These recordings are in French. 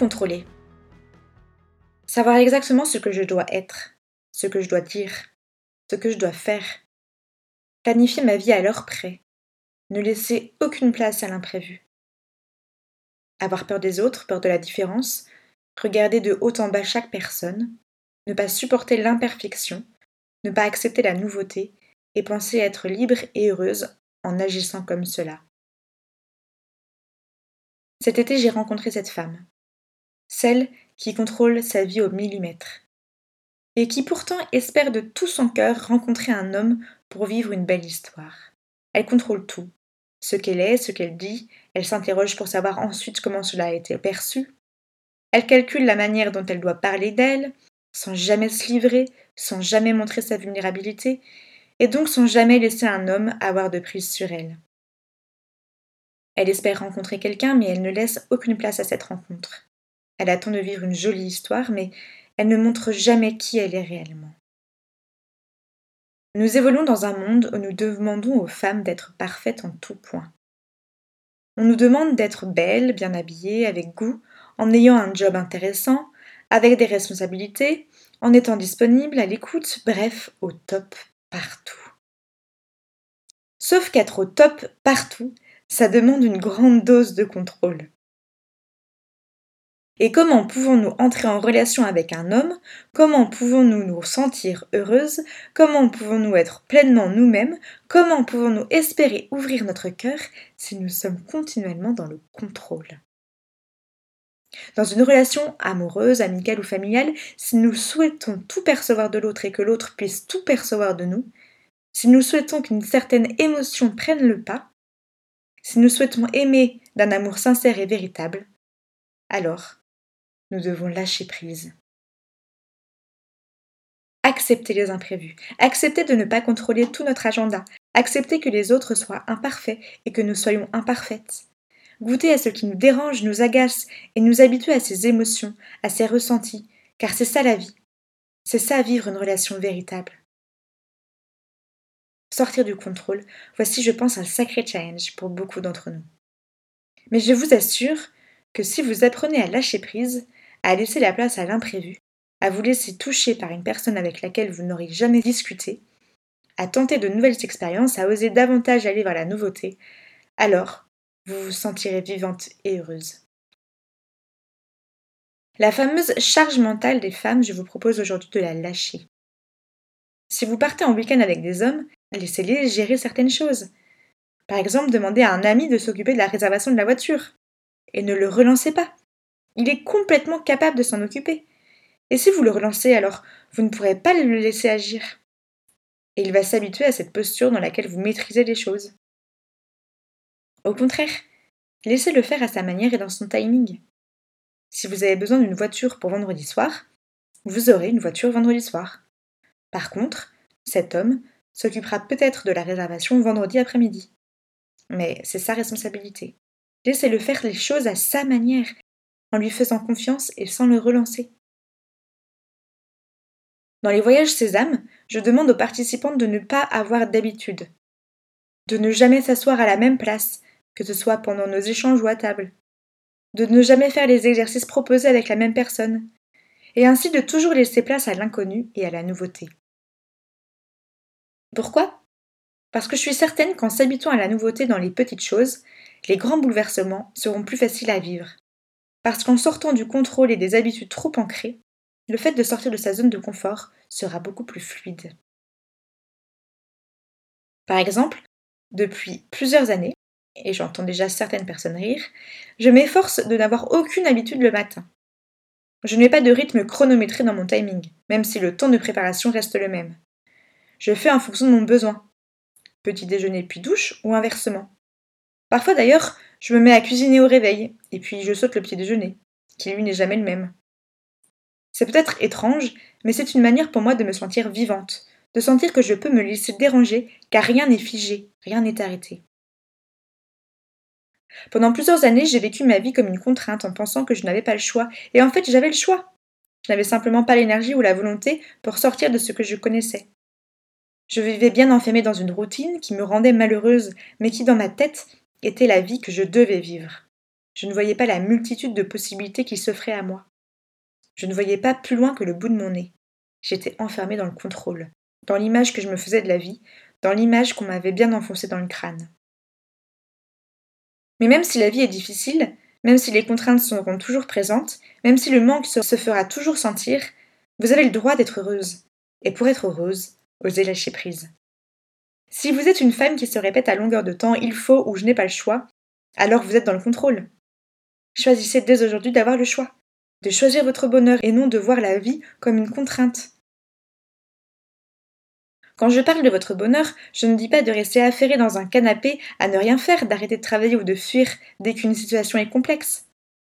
Contrôler. Savoir exactement ce que je dois être, ce que je dois dire, ce que je dois faire. Planifier ma vie à l'heure près. Ne laisser aucune place à l'imprévu. Avoir peur des autres, peur de la différence, regarder de haut en bas chaque personne, ne pas supporter l'imperfection, ne pas accepter la nouveauté et penser être libre et heureuse en agissant comme cela. Cet été, j'ai rencontré cette femme, celle qui contrôle sa vie au millimètre, et qui pourtant espère de tout son cœur rencontrer un homme pour vivre une belle histoire. Elle contrôle tout, ce qu'elle est, ce qu'elle dit, elle s'interroge pour savoir ensuite comment cela a été perçu. Elle calcule la manière dont elle doit parler d'elle, sans jamais se livrer, sans jamais montrer sa vulnérabilité, et donc sans jamais laisser un homme avoir de prise sur elle. Elle espère rencontrer quelqu'un, mais elle ne laisse aucune place à cette rencontre. Elle attend de vivre une jolie histoire, mais elle ne montre jamais qui elle est réellement. Nous évoluons dans un monde où nous demandons aux femmes d'être parfaites en tout point. On nous demande d'être belles, bien habillées, avec goût, en ayant un job intéressant, avec des responsabilités, en étant disponible, à l'écoute, bref, au top partout. Sauf qu'être au top partout, ça demande une grande dose de contrôle. Et comment pouvons-nous entrer en relation avec un homme? Comment pouvons-nous nous sentir heureuses? Comment pouvons-nous être pleinement nous-mêmes? Comment pouvons-nous espérer ouvrir notre cœur si nous sommes continuellement dans le contrôle? Dans une relation amoureuse, amicale ou familiale, si nous souhaitons tout percevoir de l'autre et que l'autre puisse tout percevoir de nous, si nous souhaitons qu'une certaine émotion prenne le pas, si nous souhaitons aimer d'un amour sincère et véritable, alors nous devons lâcher prise. Accepter les imprévus, accepter de ne pas contrôler tout notre agenda, accepter que les autres soient imparfaits et que nous soyons imparfaites. Goûter à ce qui nous dérange, nous agace et nous habituer à ces émotions, à ces ressentis, car c'est ça la vie. C'est ça vivre une relation véritable. Sortir du contrôle, voici je pense un sacré challenge pour beaucoup d'entre nous. Mais je vous assure que si vous apprenez à lâcher prise, à laisser la place à l'imprévu, à vous laisser toucher par une personne avec laquelle vous n'aurez jamais discuté, à tenter de nouvelles expériences, à oser davantage aller vers la nouveauté, alors vous vous sentirez vivante et heureuse. La fameuse charge mentale des femmes, je vous propose aujourd'hui de la lâcher. Si vous partez en week-end avec des hommes, laissez-les gérer certaines choses. Par exemple, demandez à un ami de s'occuper de la réservation de la voiture. Et ne le relancez pas. Il est complètement capable de s'en occuper. Et si vous le relancez, alors vous ne pourrez pas le laisser agir. Et il va s'habituer à cette posture dans laquelle vous maîtrisez les choses. Au contraire, laissez-le faire à sa manière et dans son timing. Si vous avez besoin d'une voiture pour vendredi soir, vous aurez une voiture vendredi soir. Par contre, cet homme s'occupera peut-être de la réservation vendredi après-midi. Mais c'est sa responsabilité. Laissez-le faire les choses à sa manière en lui faisant confiance et sans le relancer. Dans les voyages Sésame, je demande aux participantes de ne pas avoir d'habitude, de ne jamais s'asseoir à la même place, que ce soit pendant nos échanges ou à table, de ne jamais faire les exercices proposés avec la même personne, et ainsi de toujours laisser place à l'inconnu et à la nouveauté. Pourquoi? Parce que je suis certaine qu'en s'habituant à la nouveauté dans les petites choses, les grands bouleversements seront plus faciles à vivre, parce qu'en sortant du contrôle et des habitudes trop ancrées, le fait de sortir de sa zone de confort sera beaucoup plus fluide. Par exemple, depuis plusieurs années, et j'entends déjà certaines personnes rire, je m'efforce de n'avoir aucune habitude le matin. Je n'ai pas de rythme chronométré dans mon timing, même si le temps de préparation reste le même. Je fais en fonction de mon besoin. Petit déjeuner puis douche ou inversement. Parfois d'ailleurs, je me mets à cuisiner au réveil, et puis je saute le petit déjeuner. qui lui n'est jamais le même. C'est peut-être étrange, mais c'est une manière pour moi de me sentir vivante, de sentir que je peux me laisser déranger, car rien n'est figé, rien n'est arrêté. Pendant plusieurs années, j'ai vécu ma vie comme une contrainte en pensant que je n'avais pas le choix, et en fait j'avais le choix. Je n'avais simplement pas l'énergie ou la volonté pour sortir de ce que je connaissais. Je vivais bien enfermée dans une routine qui me rendait malheureuse, mais qui dans ma tête était la vie que je devais vivre. Je ne voyais pas la multitude de possibilités qui s'offraient à moi. Je ne voyais pas plus loin que le bout de mon nez. J'étais enfermée dans le contrôle, dans l'image que je me faisais de la vie, dans l'image qu'on m'avait bien enfoncée dans le crâne. Mais même si la vie est difficile, même si les contraintes seront toujours présentes, même si le manque se fera toujours sentir, vous avez le droit d'être heureuse. Et pour être heureuse, osez lâcher prise. Si vous êtes une femme qui se répète à longueur de temps il faut ou je n'ai pas le choix, alors vous êtes dans le contrôle. Choisissez dès aujourd'hui d'avoir le choix, de choisir votre bonheur et non de voir la vie comme une contrainte. Quand je parle de votre bonheur, je ne dis pas de rester affairé dans un canapé à ne rien faire, d'arrêter de travailler ou de fuir dès qu'une situation est complexe.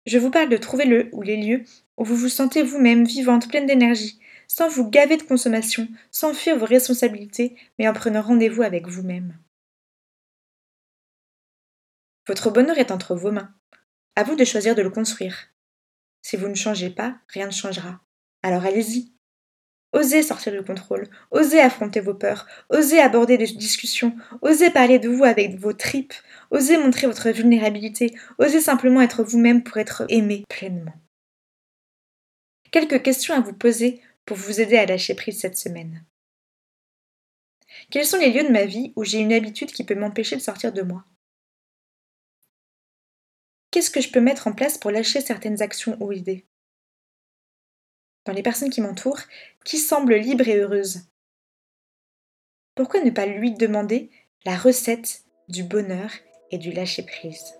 Je vous parle de trouver le ou les lieux où vous vous sentez vous-même vivante, pleine d'énergie, sans vous gaver de consommation, sans fuir vos responsabilités, mais en prenant rendez-vous avec vous-même. Votre bonheur est entre vos mains. À vous de choisir de le construire. Si vous ne changez pas, rien ne changera. Alors allez-y. Osez sortir du contrôle, osez affronter vos peurs, osez aborder des discussions, osez parler de vous avec vos tripes, osez montrer votre vulnérabilité, osez simplement être vous-même pour être aimé pleinement. Quelques questions à vous poser pour vous aider à lâcher prise cette semaine. Quels sont les lieux de ma vie où j'ai une habitude qui peut m'empêcher de sortir de moi? Qu'est-ce que je peux mettre en place pour lâcher certaines actions ou idées? Dans les personnes qui m'entourent, qui semble libre et heureuse Pourquoi ne pas lui demander la recette du bonheur et du lâcher-prise